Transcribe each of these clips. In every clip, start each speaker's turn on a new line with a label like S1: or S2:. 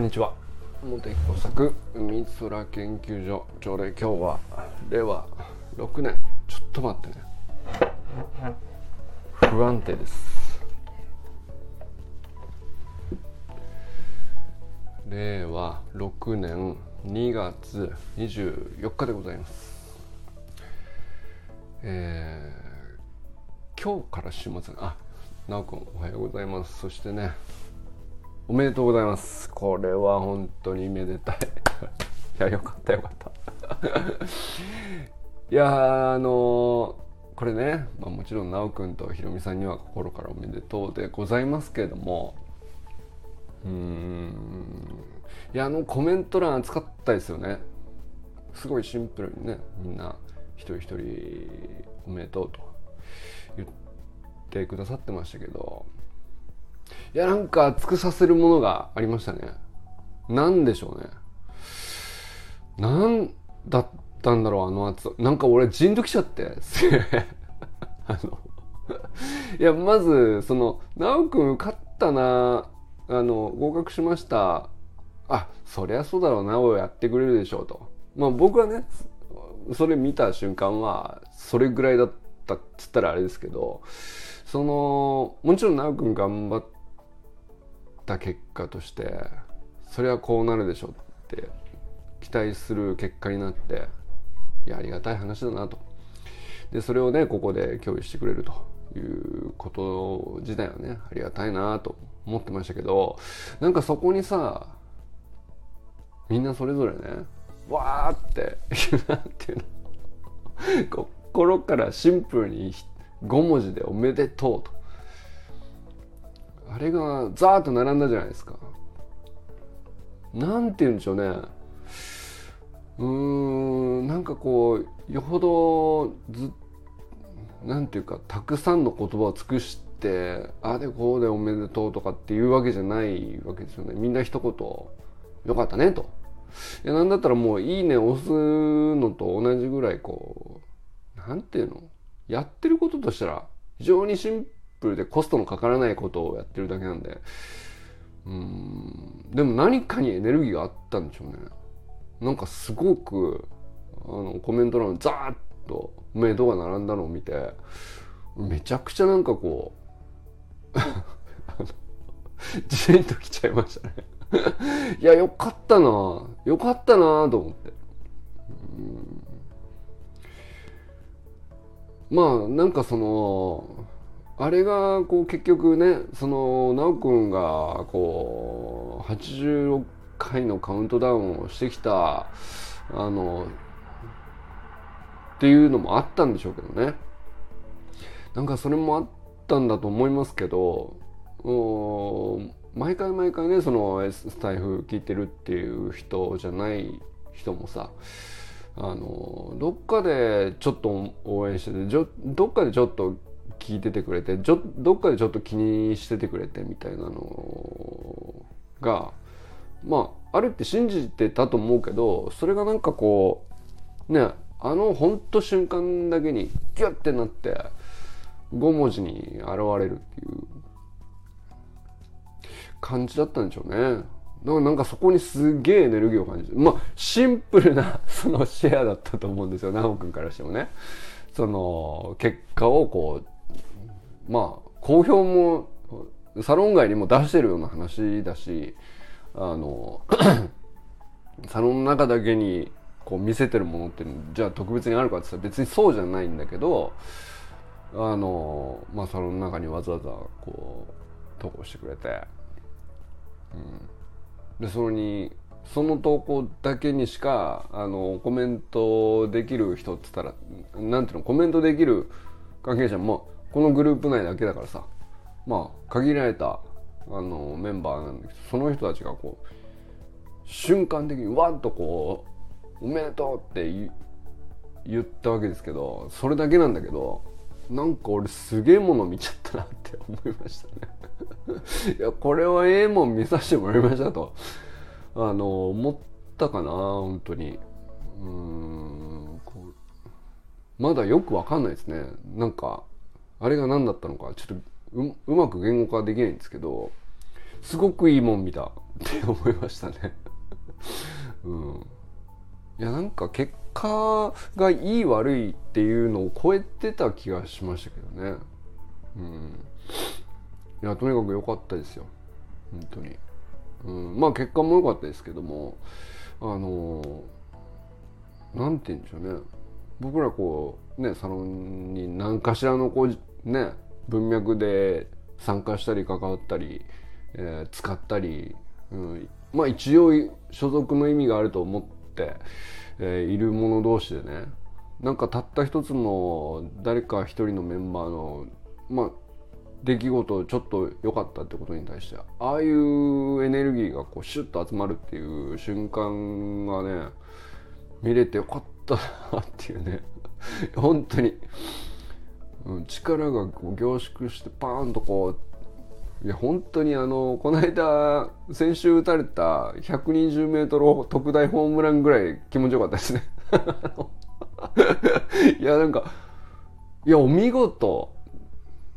S1: こんにちは。茂木工作海空研究所。朝礼今日は令和6年。ちょっと待ってね。不安定です。令和6年2月24日でございます。えー、今日から週末あなおくんおはようございます。そしてねおめでとうございます。これは本当にめでたい。いやよかったよかった。いやあのー、これね、まあ、もちろん奈くんとひろみさんには心からおめでとうでございますけれどもうーんいやあのコメント欄熱かったですよね。すごいシンプルにねみんな一人一人おめでとうと言ってくださってましたけどいや、なんか熱くさせるものがありましたね。なんでしょうね。なんだったんだろう、あの熱なんか俺、じんときちゃって。あの、いや、まず、その、なおくん受かったな、あの、合格しました。あ、そりゃそうだろうな、おやってくれるでしょうと。まあ僕はね、それ見た瞬間は、それぐらいだったっつったらあれですけど、その、もちろんなおくん頑張って、った結果としてそれはこうなるでしょって期待する結果になっていやありがたい話だなと。でそれをねここで共有してくれるということ自体はねありがたいなと思ってましたけどなんかそこにさみんなそれぞれねわーってなんていうの心からシンプルに5文字で「おめでとう」と。あれがザーッと並んだじゃないですか。なんて言うんでしょうね。うーんなんかこうよほどずなんていうかたくさんの言葉を尽くしてあでこうでおめでとうとかっていうわけじゃないわけですよね。みんな一言よかったねと。いやなんだったらもういいね押すのと同じぐらいこうなんていうの？やってることとしたら非常にシンプルでコストのかからないことをやってるだけなんで。うん。でも何かにエネルギーがあったんでしょうね。なんかすごくあのコメント欄ザーッとメイドが並んだのを見てめちゃくちゃなんかこう ジーンときちゃいましたね。いやよかったな。よかったなと思って。まあなんかそのあれがこう結局ねその奈くんがこう86回のカウントダウンをしてきたあのっていうのもあったんでしょうけどね。なんかそれもあったんだと思いますけど毎回毎回ねそのスタイフ聞いてるっていう人じゃない人もさあのどっかでちょっと応援しててどっかでちょっと聞いててくれてちょどっかでちょっと気にしててくれてみたいなのがまああるって信じてたと思うけどそれがなんかこうねあのほんと瞬間だけにギュッてなって5文字に現れるっていう感じだったんでしょうね。だからなんかそこにすげえエネルギーを感じる。まあシンプルな そのシェアだったと思うんですよ、奈くんからしてもね。その結果をこうまあ好評もサロン外にも出してるような話だしあの サロンの中だけにこう見せてるものってじゃあ特別にあるかって言ったら別にそうじゃないんだけどあのまあサロンの中にわざわざこう投稿してくれて、うん、でそれにその投稿だけにしかあのコメントできる人っつったらなんていうのコメントできる関係者もこのグループ内だけだからさまあ限られたあのメンバーなんだけどその人たちがこう瞬間的にわっとこう「おめでとう」って言ったわけですけどそれだけなんだけどなんか俺すげえもの見ちゃったなって思いましたね。いやこれはええもん見させてもらいましたとあの思ったかな本当に。うんまだよくわかんないですね。なんかあれが何だったのかちょっとうまく言語化できないんですけどすごくいいもん見た。って思いましたね。うん。いやなんか結果がいい悪いっていうのを超えてた気がしましたけどね。うん。いやとにかく良かったですよ。本当に、うん、まあ結果も良かったですけどもあのなんて言うんでしょうね。僕らこうねサロンに何かしらのこうね文脈で参加したり関わったり、えー、使ったり、うん、まあ一応所属の意味があると思って、えー、いる者同士でねなんかたった一つの誰か一人のメンバーのまあ出来事ちょっと良かったってことに対してああいうエネルギーがこうシュッと集まるっていう瞬間がね見れてよかったなっていうね。本当に、うん、力がこう凝縮してパーンとこういや本当にあのこの間先週打たれた 120m 特大ホームランぐらい気持ちよかったですね。いやなんかいやお見事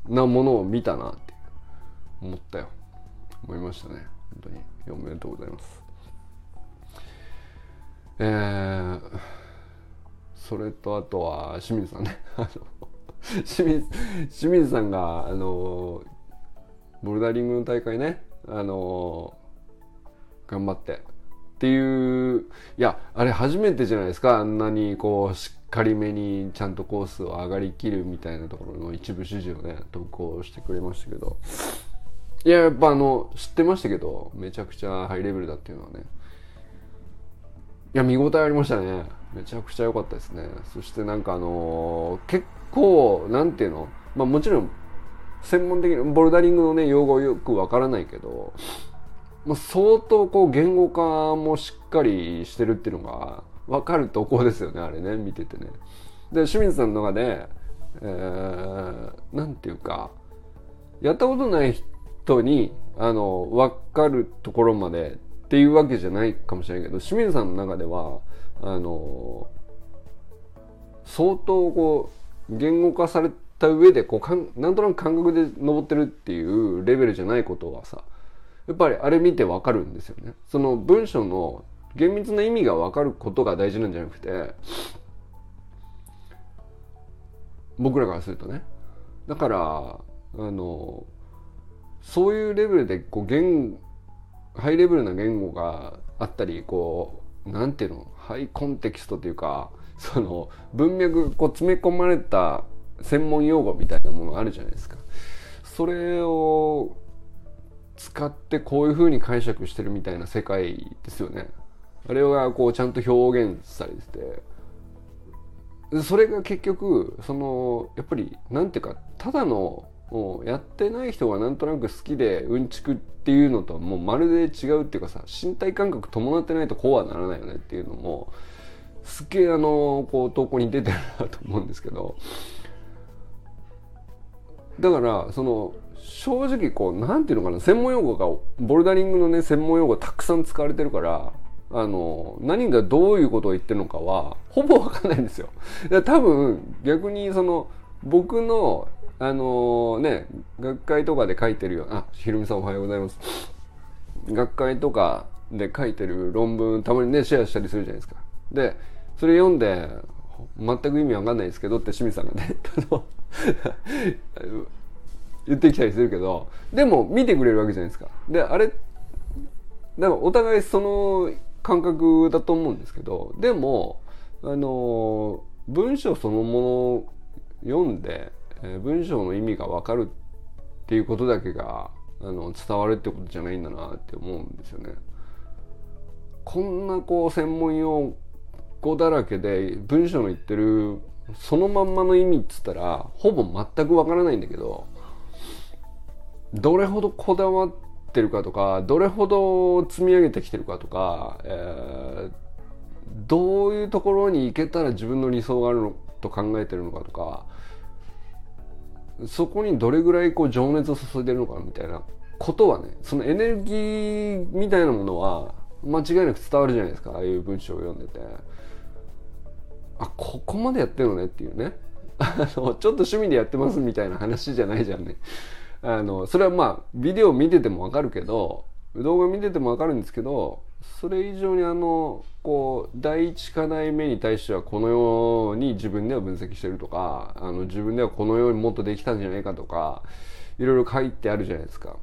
S1: なものを見たなって思ったよ。思いましたね。本当に。おめでとうございます。えー、それとあとは清水さんね。清水清水さんがあのボルダリングの大会ねあの頑張ってっていういやあれ初めてじゃないですか。あんなにこうしっかりめにちゃんとコースを上がりきるみたいなところの一部始終をね投稿してくれましたけど。いややっぱあの知ってましたけどめちゃくちゃハイレベルだっていうのはね。いや見応えありましたね。めちゃくちゃ良かったですね。そしてなんかあのー、結構なんていうの？まあもちろん専門的にボルダリングのね用語よくわからないけどまあ、相当こう言語化もしっかりしてるっていうのが分かるとこですよねあれね見ててね。で清水さんの中で、えー、なんていうかやったことない人にあの分かるところまでっていうわけじゃないかもしれないけど清水さんの中ではあの相当こう言語化された上でこうかんなんとなく感覚で登ってるっていうレベルじゃないことはさやっぱりあれ見てわかるんですよね。その文章の厳密な意味がわかることが大事なんじゃなくて、僕らからするとね。だから、あの、そういうレベルで、こう、言、ハイレベルな言語があったり、こう、なんていうの、ハイコンテキストっていうか、その、文脈、こう、詰め込まれた専門用語みたいなものがあるじゃないですか。それを使ってこういう風に解釈してるみたいな世界ですよね。あれがこうちゃんと表現されててそれが結局そのやっぱりなんていうかただのやってない人がなんとなく好きでうんちくっていうのとはもうまるで違うっていうかさ身体感覚伴ってないとこうはならないよねっていうのもすげえあのこう投稿に出てるなと思うんですけどだからその正直こうなんていうのかな専門用語がボルダリングのね専門用語たくさん使われてるからあの何がどういうことを言ってるのかはほぼわかんないんですよ。多分逆にその僕のあのね学会とかで書いてるよあひろみさんおはようございます。学会とかで書いてる論文たまにねシェアしたりするじゃないですか。でそれ読んで全く意味わかんないですけどって清水さんがね 言ってきたりするけどでも見てくれるわけじゃないですかであれだからお互いその感覚だと思うんですけどでもあの文章そのものを読んで、え文章の意味が分かるっていうことだけがあの伝わるってことじゃないんだなって思うんですよね。こんなこう専門用語だらけで文章の言ってるそのまんまの意味っつったらほぼ全くわからないんだけどどれほどこだわってるかとかどれほど積み上げてきてるかとか、えー、どういうところに行けたら自分の理想があるのと考えてるのかとかそこにどれぐらいこう情熱を注いでるのかみたいなことはねそのエネルギーみたいなものは間違いなく伝わるじゃないですかああいう文章を読んでて。あここまでやってるのねっていうね あのちょっと趣味でやってますみたいな話じゃないじゃんねあのそれはまあビデオ見ててもわかるけど動画見ててもわかるんですけどそれ以上にあのこう第一課題目に対してはこのように自分では分析してるとかあの自分ではこのようにもっとできたんじゃないかとかいろいろ書いてあるじゃないですか。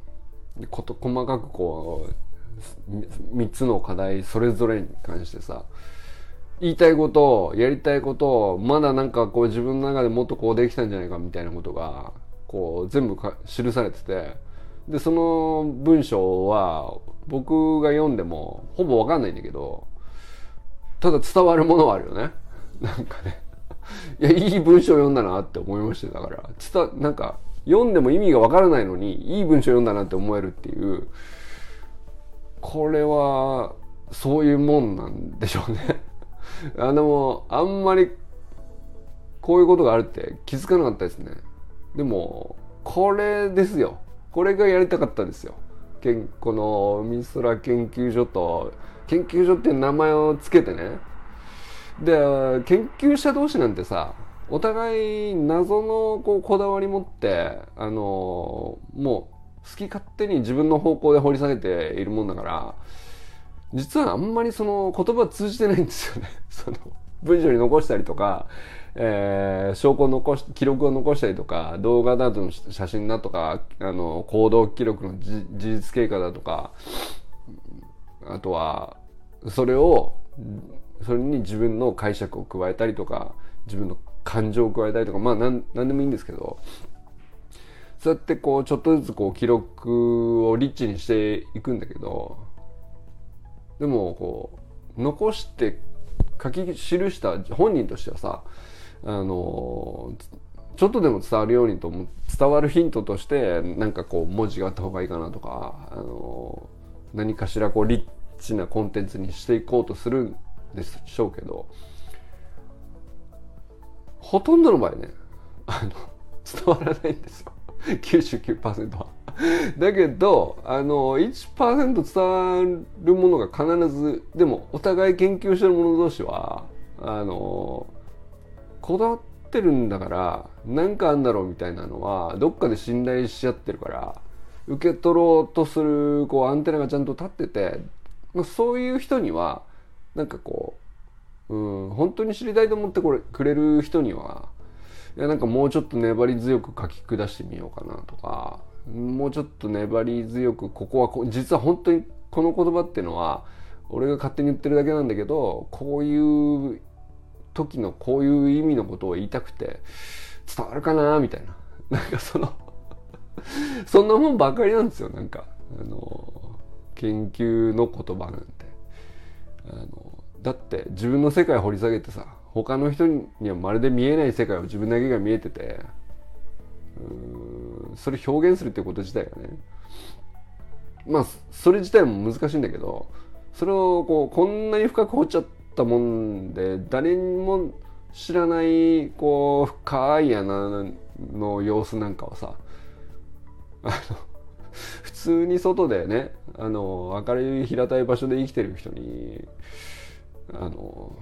S1: こと細かくこう3つの課題それぞれに関してさ言いたいことやりたいことまだなんかこう自分の中でもっとこうできたんじゃないかみたいなことがこう全部か記されてて。でその文章は僕が読んでもほぼわかんないんだけどただ伝わるものはあるよね。なんかね。いやいい文章読んだなって思いましただから。伝なんか読んでも意味がわからないのにいい文章読んだなって思えるっていう。これはそういうもんなんでしょうね。あでもあんまりこういうことがあるって気づかなかったですね。でもこれですよ。これがやりたかったんですよ。このミスラ研究所と研究所っていう名前を付けてね。で研究者同士なんてさお互い謎のこうこだわり持ってあのもう好き勝手に自分の方向で掘り下げているもんだから実はあんまりその言葉通じてないんですよね。その文章に残したりとか、えー、証拠を残し記録を残したりとか動画などの写真だとかあの行動記録の事実経過だとかあとはそれをそれに自分の解釈を加えたりとか自分の感情を加えたりとかまあ何何でもいいんですけどそうやってこうちょっとずつこう記録をリッチにしていくんだけどでもこう残して書き記した本人としてはさあのちょっとでも伝わるようにと伝わるヒントとしてなんかこう文字があった方がいいかなとかあの何かしらこうリッチなコンテンツにしていこうとするんでしょうけどほとんどの場合ねあの伝わらないんですよ 99%は。だけどあの1%伝わるものが必ずでもお互い研究してる者同士はあのこだわってるんだから何かあんだろうみたいなのはどっかで信頼し合ってるから受け取ろうとするこうアンテナがちゃんと立ってて、まあ、そういう人にはなんかこう、うん、本当に知りたいと思ってこれくれる人にはいやなんかもうちょっと粘り強く書き下してみようかなとかもうちょっと粘り強くここはこ実は本当にこの言葉っていうのは俺が勝手に言ってるだけなんだけどこういう時のこういう意味のことを言いたくて伝わるかなみたいな。なんかそのそんなもんばかりなんですよ。なんかあの研究の言葉なんて。あのだって自分の世界掘り下げてさ他の人にはまるで見えない世界を自分だけが見えててそれ表現するってこと自体がね。まあそれ自体も難しいんだけどそれをこうこんなに深く掘っちゃったもんで誰にも知らないこう深い穴の様子なんかをさあの普通に外でねあの明るい平たい場所で生きてる人にあの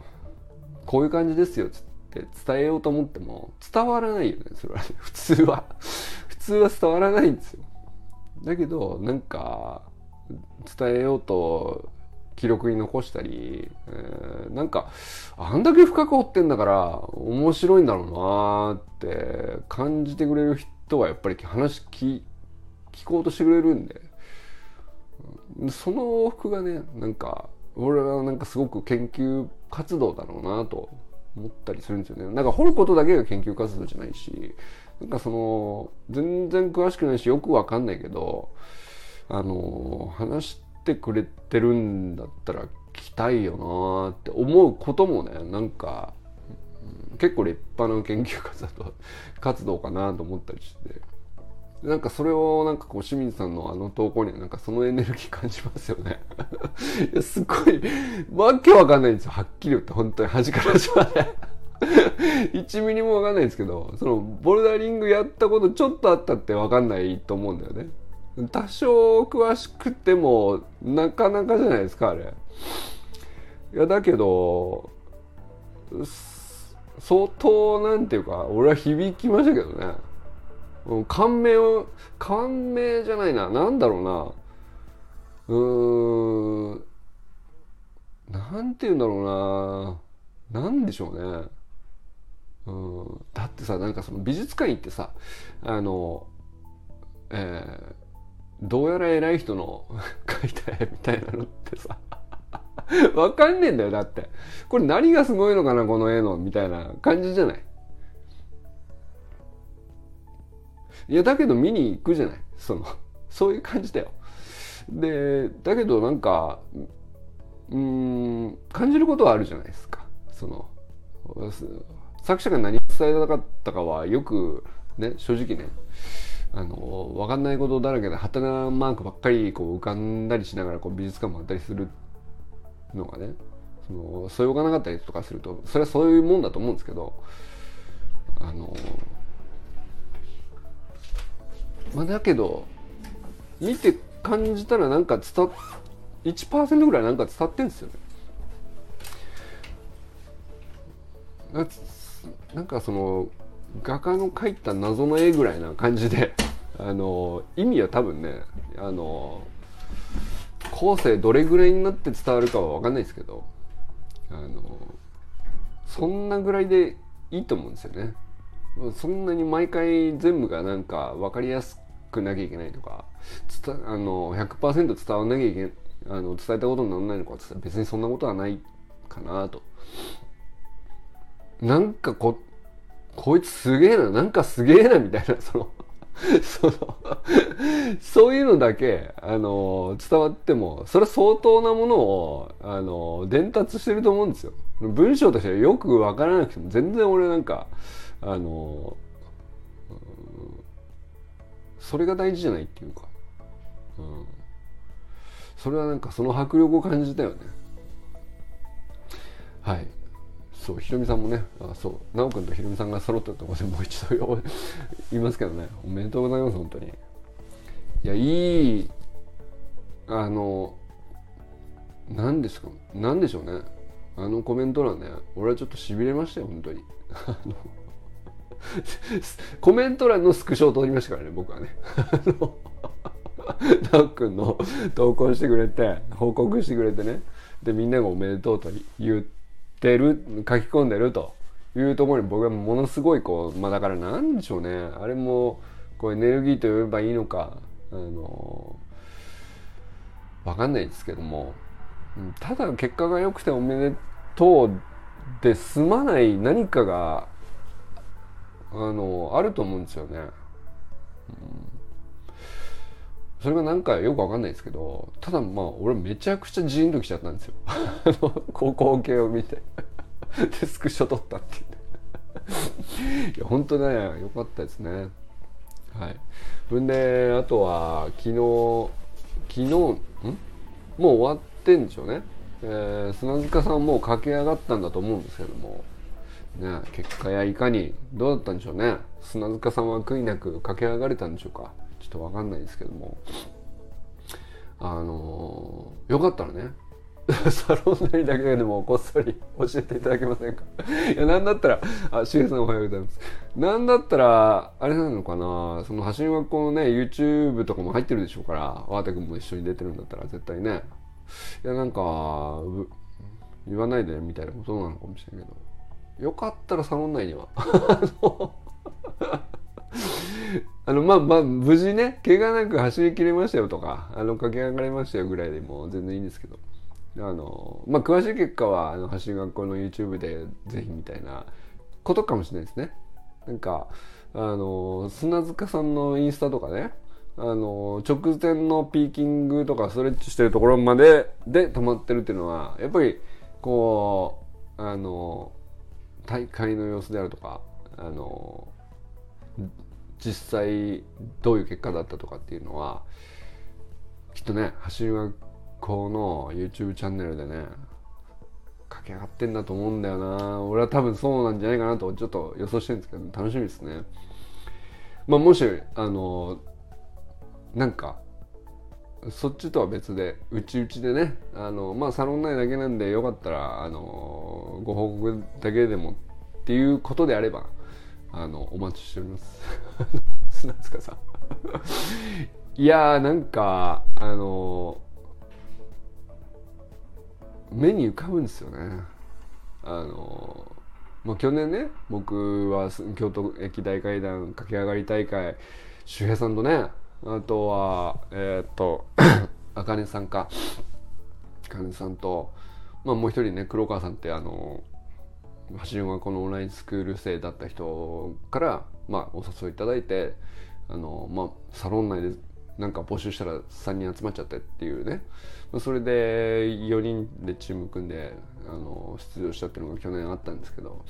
S1: こういう感じですよっつって伝えようと思っても伝わらないよねそれは、ね、普通は。普通は伝わらないんですよ。だけどなんか伝えようと記録に残したり、えー、なんかあんだけ深く掘ってんだから面白いんだろうなーって感じてくれる人はやっぱり話聞聞こうとしてくれるんで。その往復がねなんか俺はなんかすごく研究活動だろうなと思ったりするんですよね。なんか掘ることだけが研究活動じゃないし、なんかその、全然詳しくないしよくわかんないけど、あの、話してくれてるんだったら来たいよなって思うこともね、なんか、結構立派な研究活動活動かなと思ったりして。なんかそれをなんかこう清水さんのあの投稿にはなんかそのエネルギー感じますよね。いやすごい。わけわかんないんですよ。はっきり言って本当に端から端まで。1ミリもわかんないんですけどそのボルダリングやったことちょっとあったってわかんないと思うんだよね。多少詳しくてもなかなかじゃないですかあれ。いやだけど相当なんていうか俺は響きましたけどね。感銘を感銘じゃないな。なんだろうな。うーん。なんて言うんだろうな。なんでしょうね。うん。だってさなんかその美術館行ってさあのえーどうやら偉い人の 描いた絵みたいなのってさわかんねえんだよだって。これ何がすごいのかなこの絵のみたいな感じじゃない？いやだけど見に行くじゃない？その そういう感じだよ。でだけどなんかうん感じることはあるじゃないですか。その作者が何を伝えたかったかはよくね正直ねあの分かんないことだらけでハテナマークばっかりこう浮かんだりしながらこう美術館もあったりするのがねそのそよがなかったりとかするとそれはそういうもんだと思うんですけどあのまあだけど見て感じたらなんか伝1%ぐらいなんか伝ってんですよね。なんかその画家の描いた謎の絵ぐらいな感じで あの意味は多分ねあの後世どれぐらいになって伝わるかは分かんないですけどあのそんなぐらいでいいと思うんですよね。そんなに毎回全部がなんか分かりやすくなきゃいけないとかあの100%伝わんなきゃいけないあの伝えたことにならないのかって別にそんなことはないかなと。なんかここいつすげえななんかすげえなみたいなそのそのそういうのだけあの伝わってもそれ相当なものをあの伝達してると思うんですよ。文章としてはよく分からなくても全然俺なんかあのそれが大事じゃないっていうか、うん、それはなんかその迫力を感じたよね。はい。そうひろみさんもねあそう。奈くんとひろみさんが揃ったところでもう一度言いますけどね。おめでとうございます本当に。いやいいあの何ですか何でしょうね。あのコメント欄ね俺はちょっとしびれましたよ本当に。あの コメント欄のスクショを撮りましたからね僕はね。なおくんの投稿してくれて報告してくれてね。でみんながおめでとうと言っててる書き込んでるというところに僕はものすごいこうまあだからなんでしょうね。あれもこうエネルギーと呼べばいいのかあのわかんないですけども。ただ結果が良くておめでとうで済まない何かがあのあると思うんですよね。うん。それがなんかよくわかんないですけどただまあ俺めちゃくちゃジーンときちゃったんですよ。高校系を見て。でスクショ撮ったっていう。いや本当ねよかったですね。はい。ほんであとは昨日昨日ん？もう終わってんでしょうね、えー、砂塚さんもう駆け上がったんだと思うんですけども。ね結果やいかにどうだったんでしょうね。砂塚さんは悔いなく駆け上がれたんでしょうか。ちょっと分かんないですけども。あのー、よかったらね。サロン内だけでもこっそり教えていただけませんか？いやなんだったらあしげさんおはようございます。なんだったらあれなのかな。その走り学校のね YouTube とかも入ってるでしょうからワーテ君も一緒に出てるんだったら絶対ね。いやなんか言わないでみたいなことなのかもしれんけど。よかったらサロン内には。あのまあまあ無事ね怪我なく走りきれましたよとかあの駆け上がれましたよぐらいでも全然いいんですけど。あのまあ詳しい結果はあの走り学校の YouTube でぜひみたいなことかもしれないですね。なんかあの砂塚さんのインスタとかねあの直前のピーキングとかストレッチしてるところまでで止まってるっていうのはやっぱりこうあの大会の様子であるとかあの実際どういう結果だったとかっていうのはきっとね走り学校の YouTube チャンネルでね駆け上がってんだと思うんだよな。俺は多分そうなんじゃないかなとちょっと予想してるんですけど楽しみですね。まあもしあのなんかそっちとは別でうちうちでねあのまあサロン内だけなんでよかったらあのご報告だけでもっていうことであればあのお待ちしております。砂塚さん。いやーなんかあの目に浮かぶんですよね。あのまあ、去年ね僕は京都駅大階段駆け上がり大会周平さんとねあとはえー、っ とあかねさんか。あかねさんと、まあ、もう一人ね黒川さんってあの走りはこのオンラインスクール生だった人から、まあ、お誘いいただいてあの、まあ、サロン内でなんか募集したら3人集まっちゃってっていうね。それで4人でチーム組んであの出場したっていうのが去年あったんですけど。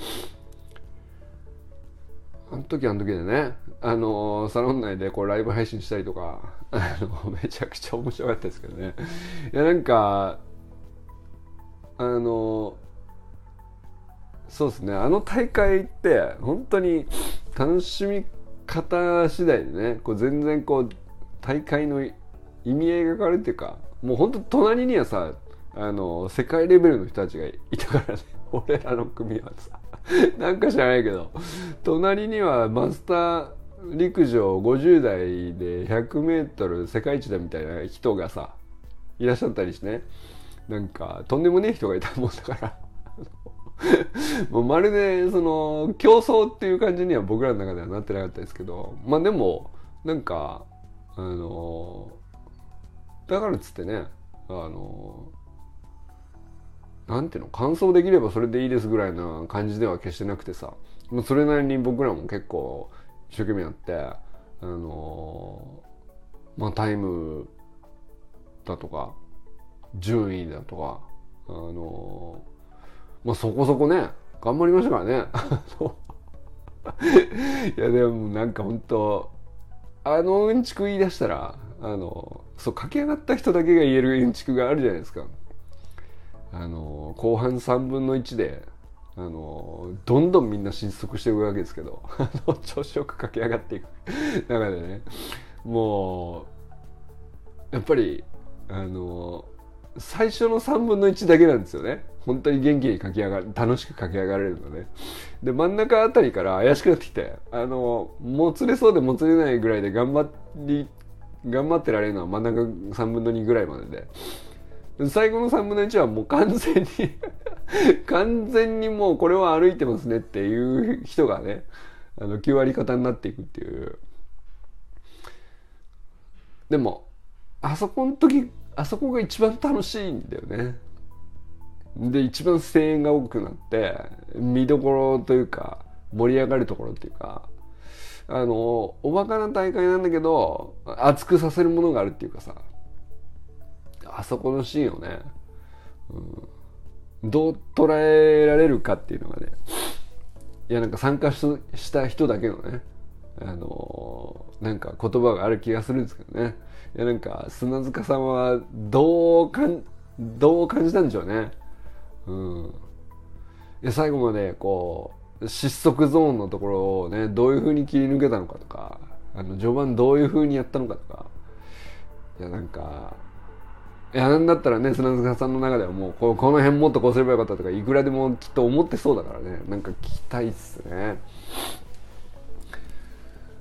S1: あの時あの時でねあのサロン内でこうライブ配信したりとかあのめちゃくちゃ面白かったですけどね。いやなんかあのそうですね。あの大会って本当に楽しみ方次第でねこう全然こう大会の意味合いが変わるっていうかもう本当隣にはさあの世界レベルの人たちがいたからね俺らの組はさ。なんか知らないけど。隣にはマスター陸上50代で 100m 世界一だみたいな人がさいらっしゃったりしてね。なんかとんでもねえ人がいたもんだから。もうまるでその競争っていう感じには僕らの中ではなってなかったですけど。まあでもなんかあのだからっつってねあのなんていうの完走できればそれでいいですぐらいな感じでは決してなくてさ。それなりに僕らも結構一生懸命やってあのまあタイムだとか順位だとかあのまあそこそこね頑張りましたからね。いやでもなんか本当あのうんちく言い出したらあのそう駆け上がった人だけが言えるうんちくがあるじゃないですか。あの後半3分の1であのどんどんみんな失速していくわけですけど 調子よく駆け上がっていく。中でねもうやっぱりあの最初の3分の1だけなんですよね。本当に元気に駆け上がる楽しく駆け上がれるのね。で真ん中あたりから怪しくなってきてあのもつれそうでもつれないぐらいで頑張り頑張ってられるのは真ん中3分の2ぐらいまでで。最後の3分の1はもう完全に 完全にもうこれは歩いてますねっていう人がねあの9割方になっていくっていう。でもあそこの時あそこが一番楽しいんだよね。で一番声援が多くなって見どころというか盛り上がるところっていうかあのおバカな大会なんだけど熱くさせるものがあるっていうかさあそこのシーンをね、うん、どう捉えられるかっていうのがねいやなんか参加した人だけのねあのなんか言葉がある気がするんですけどね。いやなんか砂塚さんはどうかんどう感じたんでしょうね。うん。いや最後までこう失速ゾーンのところをねどういうふうに切り抜けたのかとかあの序盤どういうふうにやったのかとか。いやなんかいやなんだったらね砂塚さんの中ではもうここの辺もっとこうすればよかったとかいくらでもきっと思ってそうだからね。なんか聞きたいっすね。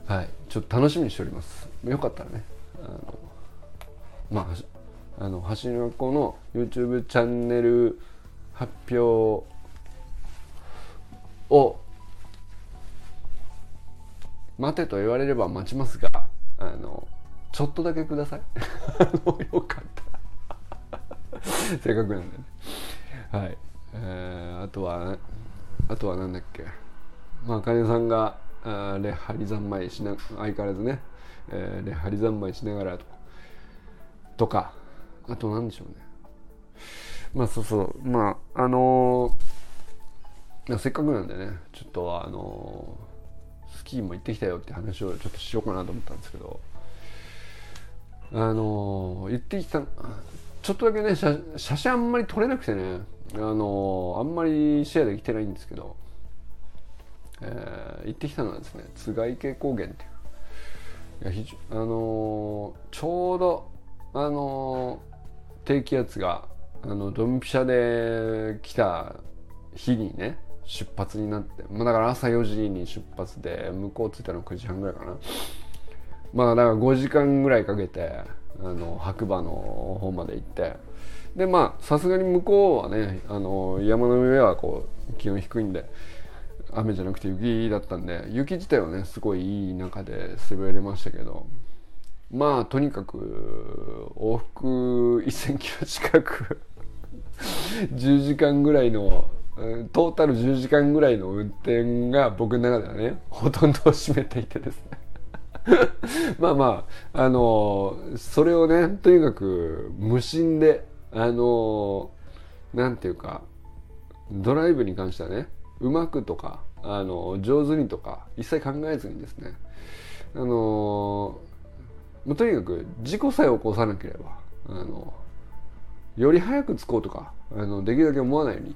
S1: はい。ちょっと楽しみにしております。よかったらね。あのまああの橋の子の YouTube チャンネル発表を待てと言われれば待ちますがあのちょっとだけください。よかった せっかくなんでね。はい。えー、あとはあとはなんだっけ。まあ茜さんがあレハリ三昧しな相変わらずね、えー、レハリ三昧しながらととかあと何でしょうね。まあそうそう。まああのー、せっかくなんでね。ちょっとあのー、スキーも行ってきたよって話をちょっとしようかなと思ったんですけど。あの、行ってきたちょっとだけね写写真あんまり撮れなくてねあのあんまりシェアできてないんですけど、え行ってきたのはですね津賀池高原っていういやあのちょうどあの低気圧があのドンピシャで来た日にね出発になって、まあ、だから朝4時に出発で向こう着いたの9時半ぐらいかな。まあだから5時間ぐらいかけてあの白馬の方まで行って。でまあさすがに向こうはねあの山の上はこう気温低いんで雨じゃなくて雪だったんで雪自体はねすごいいい中で滑れましたけど。まあとにかく往復1000キロ近く10時間ぐらいのトータル10時間ぐらいの運転が僕の中ではねほとんどを占めていてですね。まあまああのそれをねとにかく無心であのなんていうかドライブに関してはねうまくとかあの上手にとか一切考えずにですねあのとにかく事故さえ起こさなければあのより早く着こうとかあのできるだけ思わないように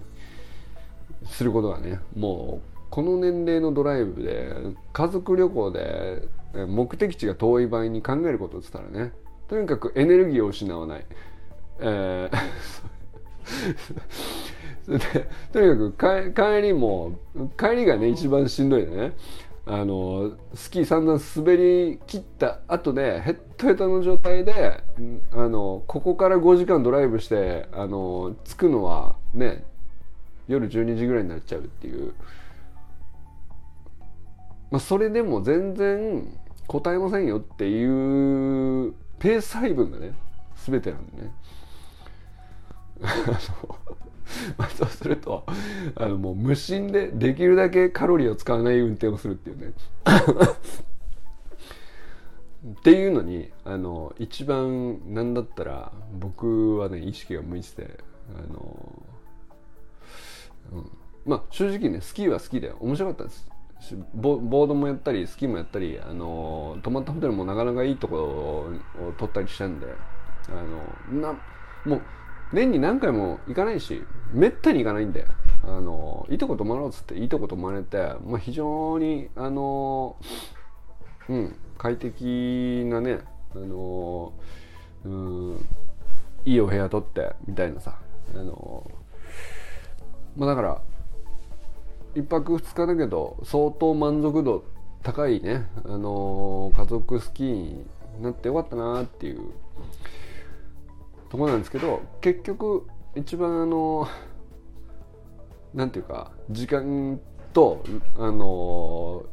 S1: することがねもうこの年齢のドライブで家族旅行で目的地が遠い場合に考えることっつったらねとにかくエネルギーを失わない、えー でとにかく帰りも帰りがね一番しんどいね。あのスキー散々滑り切った後でヘッドヘッドの状態であのここから5時間ドライブしてあの着くのはね夜12時ぐらいになっちゃうっていう、まあ、それでも全然答えませんよっていうペース配分がね全てなんでね。まあ、そうするとあのもう無心でできるだけカロリーを使わない運転をするっていうね。っていうのにあの一番なんだったら僕はね意識が向いててあの、うん、まあ正直ねスキーは好きで面白かったです。ボードもやったりスキーもやったりあの泊まったホテルもなかなかいいところを取ったりしたんであのなもう年に何回も行かないしめったに行かないんであのいいとこ泊まろうっつっていいとこ泊まれて、まあ、非常にあのうん快適なねあのうんいいお部屋取ってみたいなさあのまあだから1泊2日だけど相当満足度高いね。あの家族スキーになってよかったなっていうとこなんですけど結局一番あのなんていうか時間とあの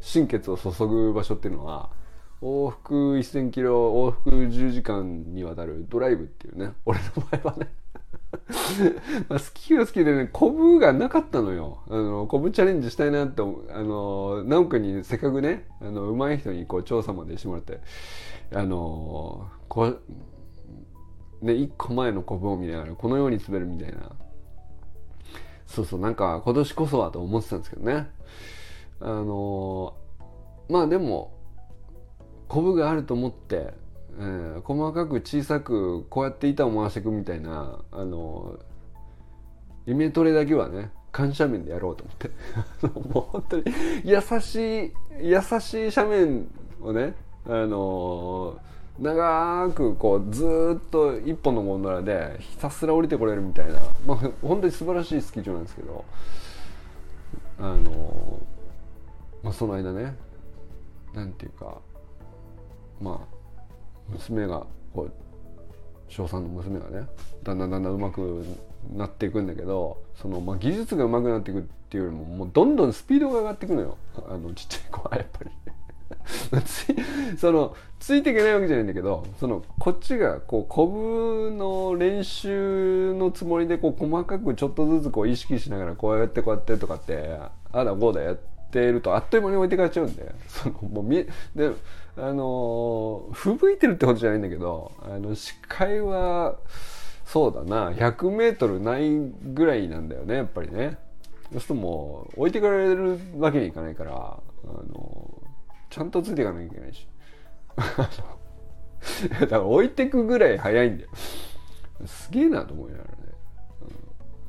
S1: 心血を注ぐ場所っていうのは往復1000キロ往復10時間にわたるドライブっていうね。俺の場合はね。まあ好きは好きでねコブがなかったのよ。あのコブチャレンジしたいなってあの直くにせっかくねあの上手い人にこう調査までしてもらってあのこうね、一個前の古文を見ながらこのように滑るみたいな。そうそうなんか今年こそはと思ってたんですけどね。あの、まあでもコブがあると思って、えー、細かく小さくこうやって板を回していくみたいなあの、イメトレだけはね緩斜面でやろうと思って。もう本当に優しい優しい斜面をねあの長くこうずっと一本のゴンドラでひたすら降りてこれるみたいな、まあ、本当に素晴らしいスキー場なんですけどあの、まあ、その間ねなんていうかまあ娘がこう小3の娘がねだんだんだんだん上手くなっていくんだけどその、まあ、技術が上手くなっていくっていうよりももうどんどんスピードが上がっていくのよあのちっちゃい子はやっぱり。そのついていけないわけじゃないんだけどそのこっちがこうコブの練習のつもりでこう細かくちょっとずつこう意識しながらこうやってこうやってとかってあだこうだやってるとあっという間に置いてかれちゃうんでそのもう見であの吹雪いてるってことじゃないんだけどあの視界はそうだな100メートルないぐらいなんだよねやっぱりね。そうするともう置いてかれるわけにいかないからあのちゃんとついていかなきゃいけないし。だから置いてくぐらい早いんだよ。すげえなと思いながらね、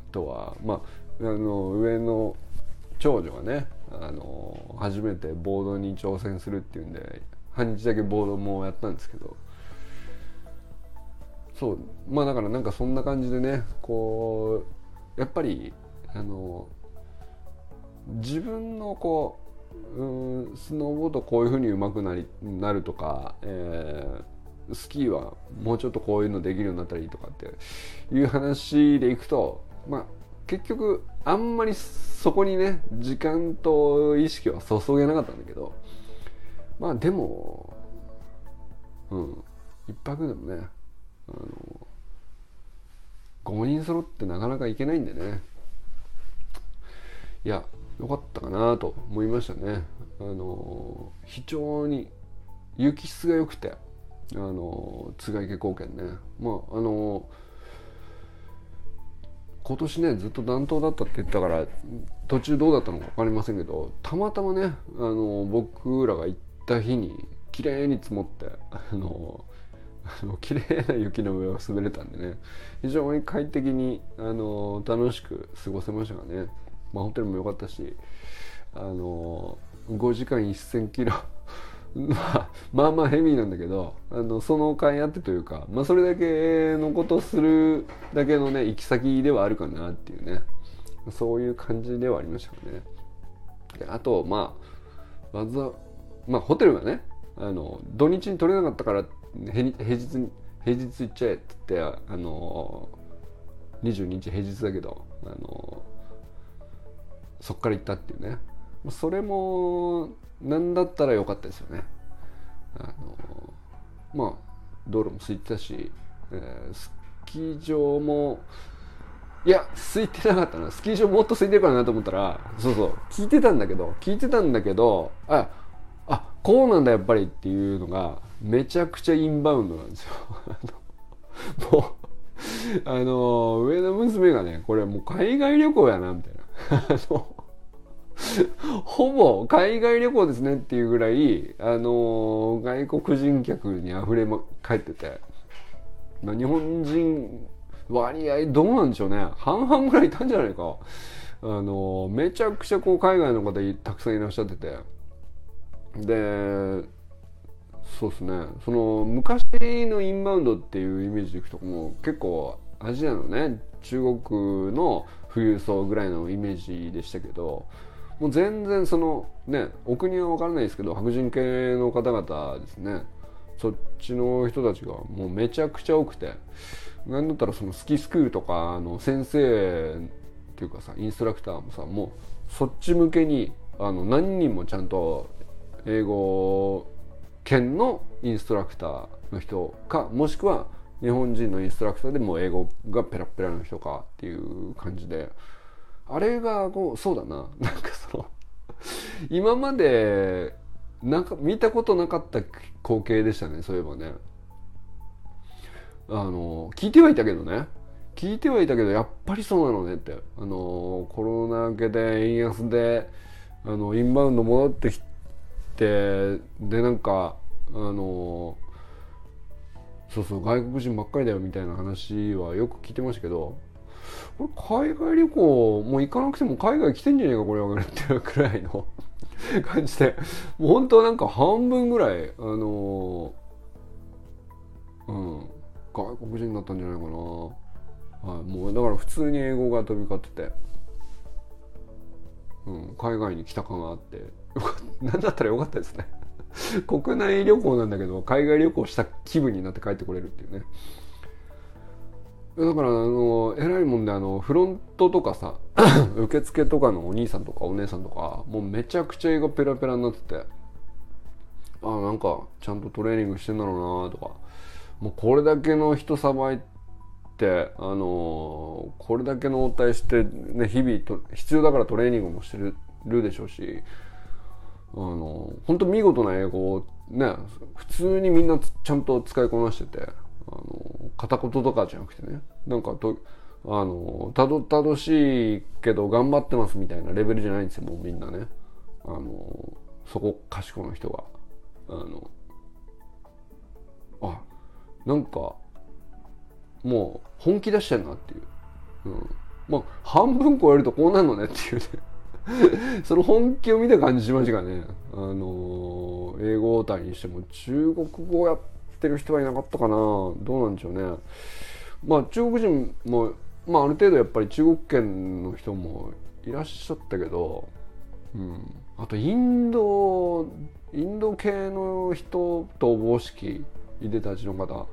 S1: あとはまああの上の長女がねあの初めてボードに挑戦するっていうんで半日だけボードもやったんですけど。そう。まあだからなんかそんな感じでねこうやっぱりあの自分のこううんスノーボードこういう風に上手くなりなるとか、えー、スキーはもうちょっとこういうのできるようになったらいいとかっていう話でいくとまあ結局あんまりそこにね時間と意識は注げなかったんだけどまあでもうん一泊でもねあの5人揃ってなかなか行けないんでね。いや良かったかなと思いましたね。あの非常に雪質が良くてあの津賀池高原ね。まああの今年ねずっと暖冬だったって言ったから途中どうだったのか分かりませんけどたまたまねあの僕らが行った日に綺麗に積もってあのあの綺麗な雪の上を滑れたんでね。非常に快適にあの楽しく過ごせましたがね、まあ、ホテルも良かったしあの5時間1000キロ。まあ、まあヘビーなんだけどあのその甲斐あってというか、まあ、それだけのことするだけのね行き先ではあるかなっていうね。そういう感じではありましたね。あとまあわざまあホテルがねあの土日に取れなかったから平日に平日行っちゃえって言ってあの22日平日だけどあのそっから行ったっていうね。それも何だったらよかったですよね。あのまあ道路も空いてたし、えー、スキー場もいや空いてなかったな。スキー場もっと空いてるかなと思ったらそうそう聞いてたんだけど聞いてたんだけどあこうなんだやっぱりっていうのがめちゃくちゃインバウンドなんですよ。もうあの上の娘がねこれもう海外旅行やなみたいな。あのほぼ海外旅行ですねっていうぐらい、あの、外国人客に溢れ返ってて、まあ、日本人割合どうなんでしょうね。半々ぐらいいたんじゃないか。あの、めちゃくちゃこう海外の方たくさんいらっしゃってて。でそうですね。その昔のインバウンドっていうイメージでいくともう結構アジアのね。中国の富裕層ぐらいのイメージでしたけどもう全然そのねお国は分からないですけど白人系の方々ですね。そっちの人たちがもうめちゃくちゃ多くて。なんだったらそのスキースクールとかの先生っていうかさインストラクターもさもうそっち向けにあの何人もちゃんと英語圏のインストラクターの人かもしくは日本人のインストラクターでも英語がペラペラの人かっていう感じであれがこうそうだな。なんかその今までなんか見たことなかった光景でしたねそういえばね。あの聞いてはいたけどね。聞いてはいたけどやっぱりそうなのねって。あのコロナ明けで円安であのインバウンド戻ってきてでなんかあのそうそう外国人ばっかりだよみたいな話はよく聞いてましたけどこれ海外旅行もう行かなくても海外来てんじゃねえかこれはっていうくらいの 感じでもう本当なんか半分ぐらいあのうん外国人だったんじゃないかな、はい、もうだから普通に英語が飛び交ってて、うん、海外に来た感があって。何だったらよかったですね。国内旅行なんだけど海外旅行した気分になって帰ってこれるっていうね。だからあの偉いもんであのフロントとかさ 受付とかのお兄さんとかお姉さんとかもうめちゃくちゃ英語ペラペラになっててあなんかちゃんとトレーニングしてんだろうなとかもうこれだけの人さばいてあのこれだけの応対して、ね、日々と必要だからトレーニングもしてるでしょうしあの本当見事な英語をね普通にみんなちゃんと使いこなしててあの片言とかじゃなくてねなんかとあのたどたどしいけど頑張ってますみたいなレベルじゃないんですよもうみんなね。あのそこかしこの人があのあなんかもう本気出してんなっていう、うん、まあ半分超えるとこうなるのねっていうね。その本気を見た感じしましたがね。あの英語応対にしても中国語やってる人はいなかったかな。どうなんでしょうね。まあ中国人も、まあ、ある程度やっぱり中国圏の人もいらっしゃったけどうん、あとインドインド系の人とおぼしきいでたちの方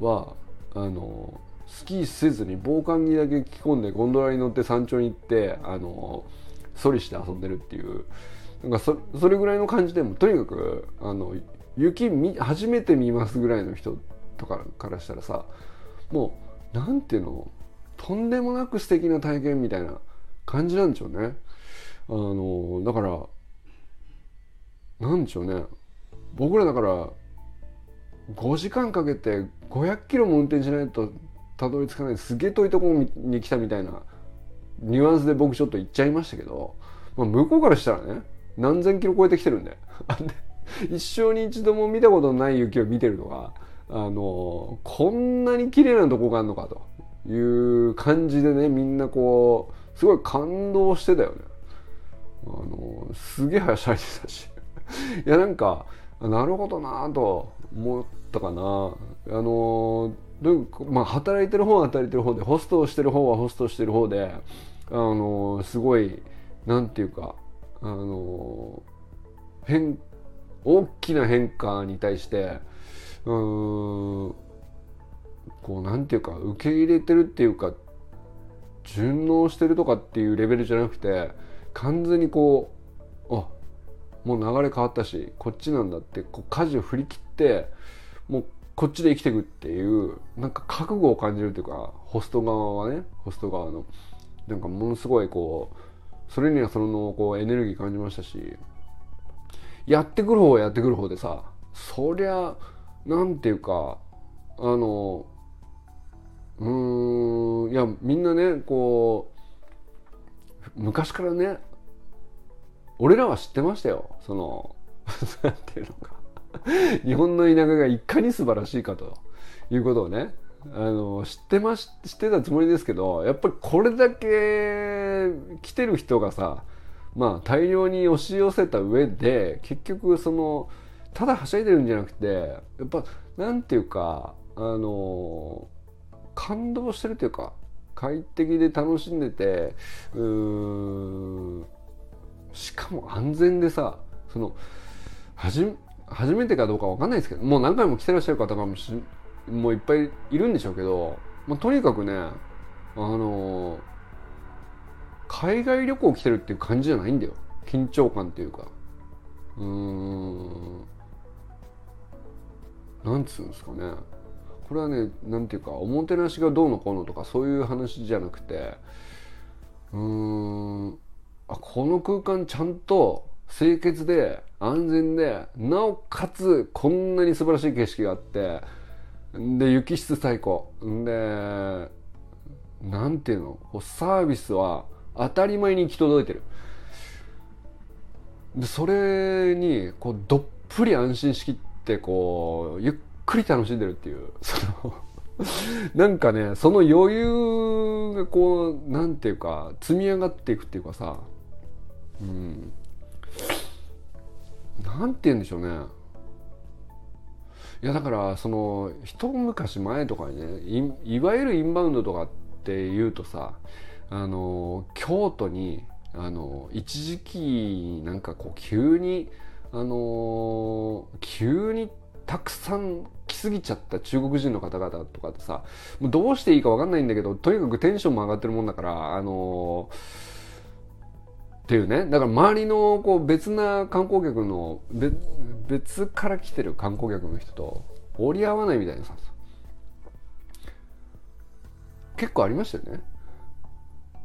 S1: はあのスキーせずに防寒着だけ着込んでゴンドラに乗って山頂に行ってあのソリして遊んでるっていうなんかそそれぐらいの感じでもとにかくあの雪見初めて見ますぐらいの人とかからしたらさもうなんていうのとんでもなく素敵な体験みたいな感じなんでしょうね。あのだからなんでしょうね僕らだから5時間かけて500キロも運転しないとたどり着かないすげえ遠いところに来たみたいなニュアンスで僕ちょっと言っちゃいましたけど、まあ、向こうからしたらね何千キロ超えてきてるん で。一生に一度も見たことのない雪を見てるとかあのこんなに綺麗なとこがあるのかという感じでねみんなこうすごい感動してたよね。あのすげえはしゃいでたし。いやなんかなるほどなと思ったかな。あのまあ働いてる方は働いてる方でホストをしてる方はホストしてる方であのすごいなんていうかあの変大きな変化に対してうーんこうなんていうか受け入れてるっていうか順応してるとかっていうレベルじゃなくて完全にこうあもう流れ変わったしこっちなんだってこう舵を振り切ってもうこっちで生きていくっていうなんか覚悟を感じるというかホスト側はねホスト側の。なんかものすごいこうそれにはそのこうエネルギー感じましたしやってくる方はやってくる方でさそりゃなんていうかあのうーんいやみんなねこう昔からね俺らは知ってましたよ。その なんていうのか。日本の田舎がいかに素晴らしいかということをね。あの知ってまし知ってたつもりですけどやっぱりこれだけ来てる人がさまあ大量に押し寄せた上で結局そのただはしゃいでるんじゃなくてやっぱなんていうかあの感動してるというか快適で楽しんでてうーしかも安全でさそのはじ初めてかどうかわかんないですけどもう何回も来てらっしゃる方かもしもういっぱいいるんでしょうけど、まあ、とにかくねあの海外旅行来てるっていう感じじゃないんだよ。緊張感っていうか。うーん。なんつうんですかね。これはねなんていうかおもてなしがどうのこうのとかそういう話じゃなくてうーん。あこの空間ちゃんと清潔で安全でなおかつこんなに素晴らしい景色があってで雪質最高。でなんていうの？サービスは当たり前に行き届いてる。でそれにこうどっぷり安心しきってこうゆっくり楽しんでるっていう。そのなんかねその余裕がこうなんていうか積み上がっていくっていうかさ。うん。なんて言うんでしょうね。いやだからその一昔前とかにねいわゆるインバウンドとかっていうとさあの京都にあの一時期なんかこう急にあの急にたくさん来すぎちゃった中国人の方々とかってさもうどうしていいか分かんないんだけどとにかくテンションも上がってるもんだからあのっていうね。だから周りのこう別な観光客の別から来てる観光客の人と折り合わないみたいなさ。結構ありましたよね。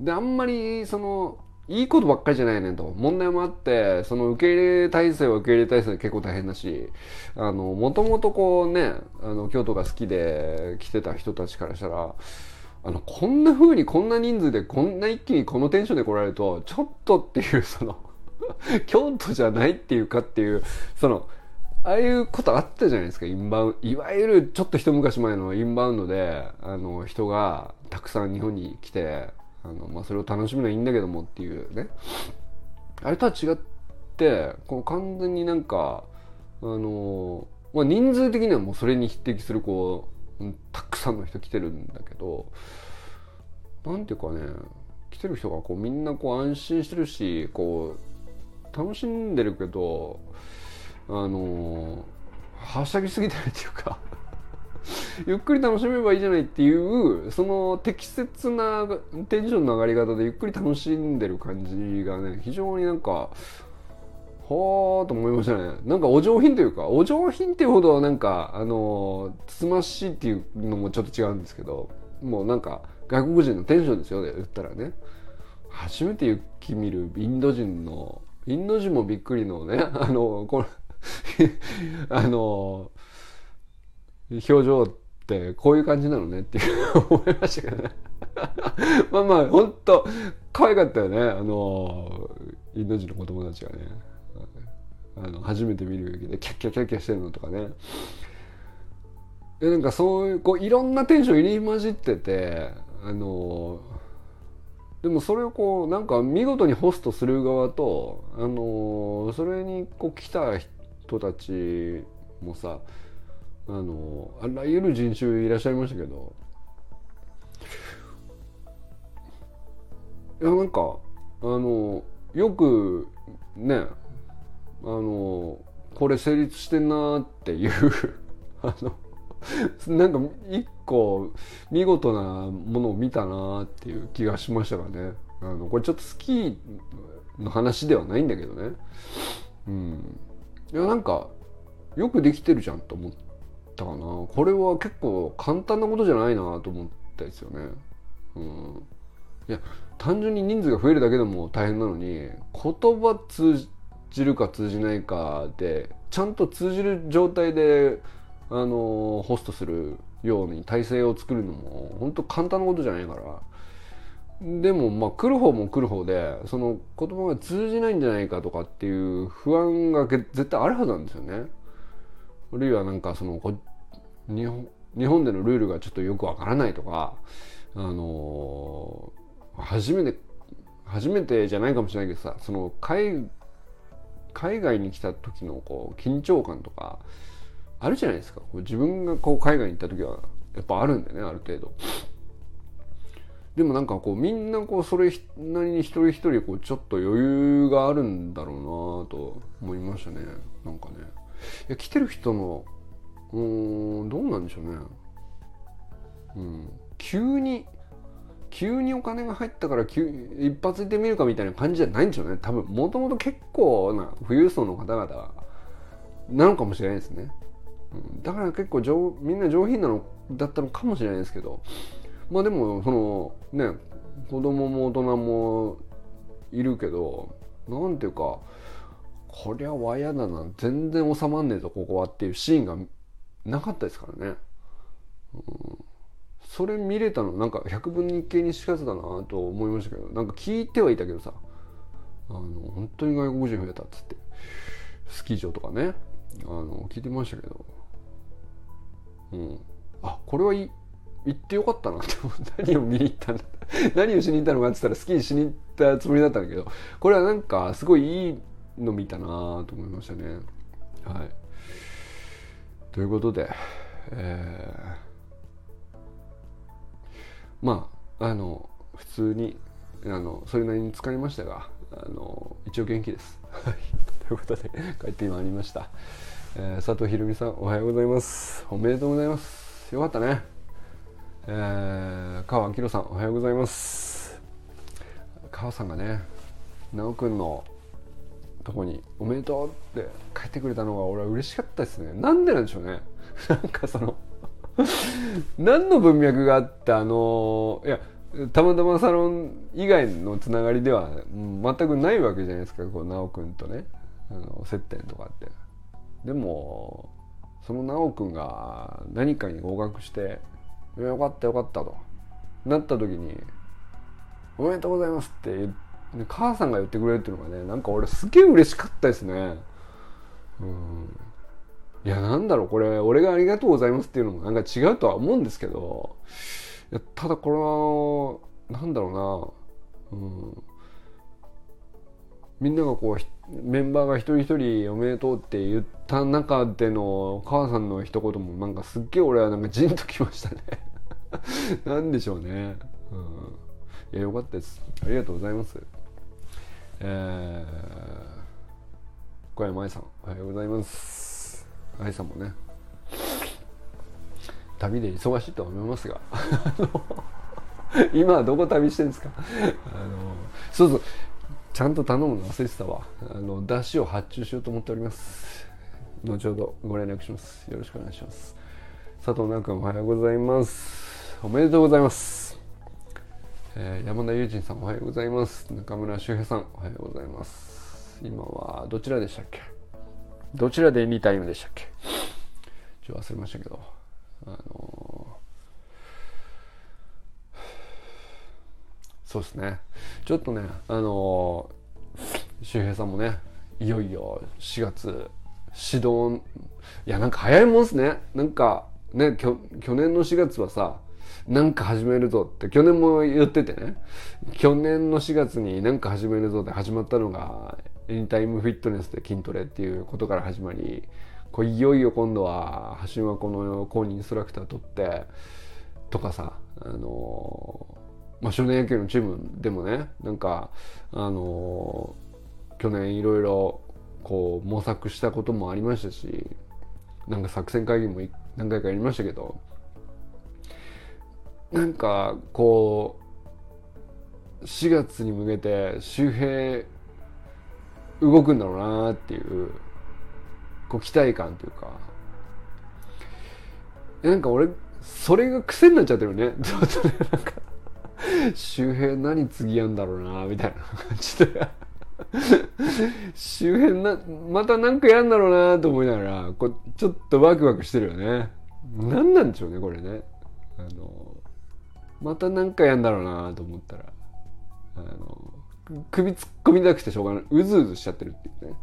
S1: であんまりそのいいことばっかりじゃないねんと。問題もあってその受け入れ体制は受け入れ体制で結構大変だしあのもともとこうねあの京都が好きで来てた人たちからしたらあのこんな風にこんな人数でこんな一気にこのテンションで来られるとちょっとっていうその 京都じゃないっていうかっていうそのああいうことあったじゃないですか。インバウンいわゆるちょっと一昔前のインバウンドであの人がたくさん日本に来てあの、まあ、それを楽しむのはいいんだけどもっていうね。あれとは違ってこの完全になんかあの、まあ、人数的にはもうそれに匹敵するこうたくさんの人来てるんだけどなんていうかね来てる人がこうみんなこう安心してるしこう楽しんでるけどあのはしゃぎすぎてないっていうか ゆっくり楽しめばいいじゃないっていうその適切なテンションの上がり方でゆっくり楽しんでる感じがね非常になんかはあと思いましたね。なんかお上品というかお上品っていうほどなんかあのつつましいっていうのもちょっと違うんですけどもうなんか外国人のテンションですよね言ったらね。初めて雪見るインド人のインド人もびっくりのね あのこの あの表情ってこういう感じなのねっていう思いましたけどね。まあまあ本当可愛かったよねあのインド人の子供たちがね。あの初めて見るべきでキャッキャキャッキャしてるのとかね。でなんかそういうこういろんなテンション入り混じっててあのでもそれをこうなんか見事にホストする側とあのそれにこう来た人たちもさあのあらゆる人種いらっしゃいましたけどいやなんかあのよくねあのこれ成立してんなっていう あのなんか一個見事なものを見たなっていう気がしましたからね。あのこれちょっとスキーの話ではないんだけどね。うん。いやなんかよくできてるじゃんと思ったかな。これは結構簡単なことじゃないなと思ったですよね。うん。いや単純に人数が増えるだけでも大変なのに言葉通じじるか通じないかでちゃんと通じる状態であのホストするように体制を作るのも本当簡単なことじゃないからでもまあ来る方も来る方でその言葉が通じないんじゃないかとかっていう不安が絶対あるはずなんですよね。あるいはなんかその日本日本でのルールがちょっとよくわからないとかあの初めて初めてじゃないかもしれないけどさその海海外に来た時のこう緊張感とかあるじゃないですか。自分がこう海外に行った時はやっぱあるんでねある程度。でもなんかこうみんなこうそれなりに一人一人こうちょっと余裕があるんだろうなと思いましたね。なんかね。いや来てる人のうんどうなんでしょうね。うん。急に急にお金が入ったから急一発で見るかみたいな感じじゃないんでしょうね。多分もともと結構な富裕層の方々なのかもしれないですね。うん。だから結構上みんな上品なのだったのかもしれないですけど。まあでもそのね子供も大人もいるけどなんていうかこりゃわやだな。全然収まんねえぞここはっていうシーンがなかったですからね、うん、それ見れたのなんか100分に1形にしかずだなと思いましたけどなんか聞いてはいたけどさあの本当に外国人増えたっつってスキー場とかねあの聞いてましたけどうん、あこれはい行ってよかったなって何を見に行ったんだ 何をしに行ったのかって言ったらスキーしに行ったつもりだったんだけどこれはなんかすごいいいの見たなと思いましたね。はい。ということでえー、まああの普通にあのそれなりに疲れましたがあの一応元気です。ということで帰ってまいりました。えー、佐藤ひろみさんおはようございます。おめでとうございます。よかったね。えー、川明さんおはようございます。川さんがね奈くんのとこに「おめでとう」って帰ってくれたのが俺は嬉しかったですね。なんでなんでしょうね。なんかその 何の文脈があってあのいやたまたまサロン以外のつながりでは全くないわけじゃないですかこう奈くんとね。あの接点とかって。でもその修くんが何かに合格して「よかったよかった」と。なった時に「おめでとうございます」って母さんが言ってくれるっていうのがねなんか俺すげえ嬉しかったですね。うん。いやなんだろうこれ俺がありがとうございますっていうのもなんか違うとは思うんですけどいやただこれはなんだろうなうん。みんながこうメンバーが一人一人おめでとうって言った中でのお母さんの一言もなんかすっげえ俺はなんかジンときましたね。なんでしょうね、うん、いやよかったです。ありがとうございます。え小山愛さんおはようございます。愛さんもね。旅で忙しいと思いますが。今はどこ旅してるんですか？あのそうそう。ちゃんと頼むの忘れてたわ。あの出汁を発注しようと思っております。後ほどご連絡します。よろしくお願いします。佐藤直君おはようございます。おめでとうございます、えー山田友人さんおはようございます。中村修平さんおはようございます。今はどちらでしたっけ？どちらでエニタイムでしたっけ？ちょっと忘れましたけど。あのーそうですね。ちょっとねあのー周平さんもねいよいよ4月指導いやなんか早いもんですね。なんかねきょ去年の4月はさなんか始めるぞって去年も言っててね。去年の4月になんか始めるぞって始まったのがエニタイムフィットネスで筋トレっていうことから始まりこういよいよ今度は橋はこの公認インストラクター取ってとかさあのまあ、少年野球のチームでもねなんかあの去年いろいろこう模索したこともありましたしなんか作戦会議も何回かやりましたけどなんかこう4月に向けて周平動くんだろうなっていうこう期待感というか。なんか俺それが癖になっちゃってるね。ちょっとねなんか周平何次やんだろうなみたいな感じで。周辺なまた何かやんだろうなと思いながらこうちょっとワクワクしてるよね。何なんでしょうねこれね。あのまた何かやんだろうなと思ったらあの首突っ込みたくてしょうがない。うずうずしちゃってるっていうね。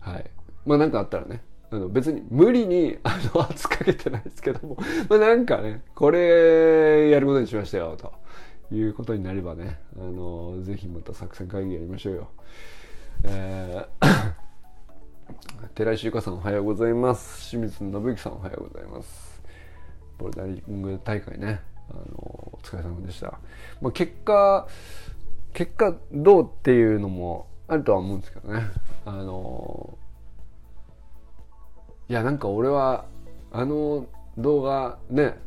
S1: はい。まあ何かあったらね。あの別に無理にあの圧かけてないですけども。まあなんかねこれやることにしましたよということになればね。あのぜひまた作戦会議やりましょうよ。えー 寺石ゆかさんおはようございます。清水信之さんおはようございます。ボルダリング大会ね。あのお疲れ様でした、まあ、結果結果どうっていうのもあるとは思うんですけどね。あのいやなんか俺はあの動画ね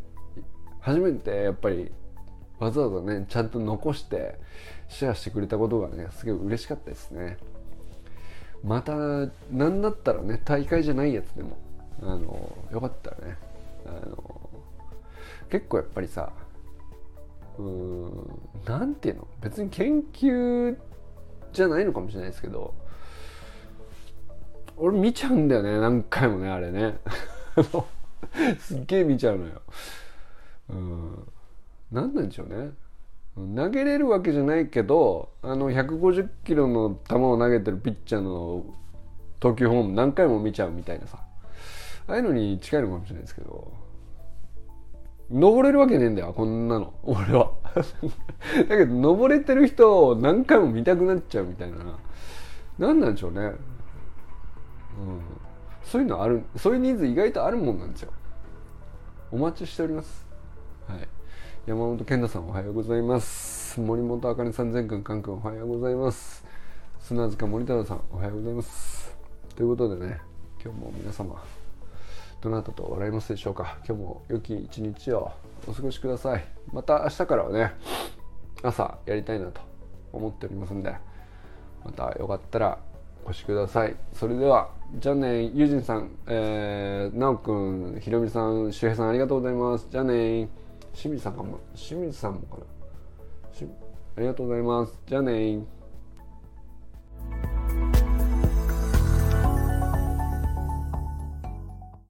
S1: 初めてやっぱりわざわざねちゃんと残してシェアしてくれたことがねすごい嬉しかったですね。また何だったらね大会じゃないやつでもあのよかったらねあの結構やっぱりさうーんなんていうの？別に研究じゃないのかもしれないですけど俺見ちゃうんだよね何回もねあれね。すっげえ見ちゃうのよ。うん何なんでしょうね。投げれるわけじゃないけどあの150キロの球を投げてるピッチャーの投球フォーム何回も見ちゃうみたいなさ。ああいうのに近いのかもしれないですけど。登れるわけねえんだよこんなの。俺は。だけど登れてる人を何回も見たくなっちゃうみたいな。何なんでしょうね。うん。そういうのあるそういうニーズ意外とあるもんなんですよ。お待ちしております。はい。山本健太さんおはようございます。森本あかねさん全くんかんくんおはようございます。砂塚森太郎さんおはようございます。ということでね今日も皆様どなたと笑いますでしょうか。今日も良き一日をお過ごしください。また明日からはね朝やりたいなと思っておりますんでまたよかったらお越しください。それではじゃあねゆうじんさん、えー、なおくんひろみさん周平さんありがとうございます。じゃあね清水さんかも清水さんもかな。ありがとうございます。じゃあね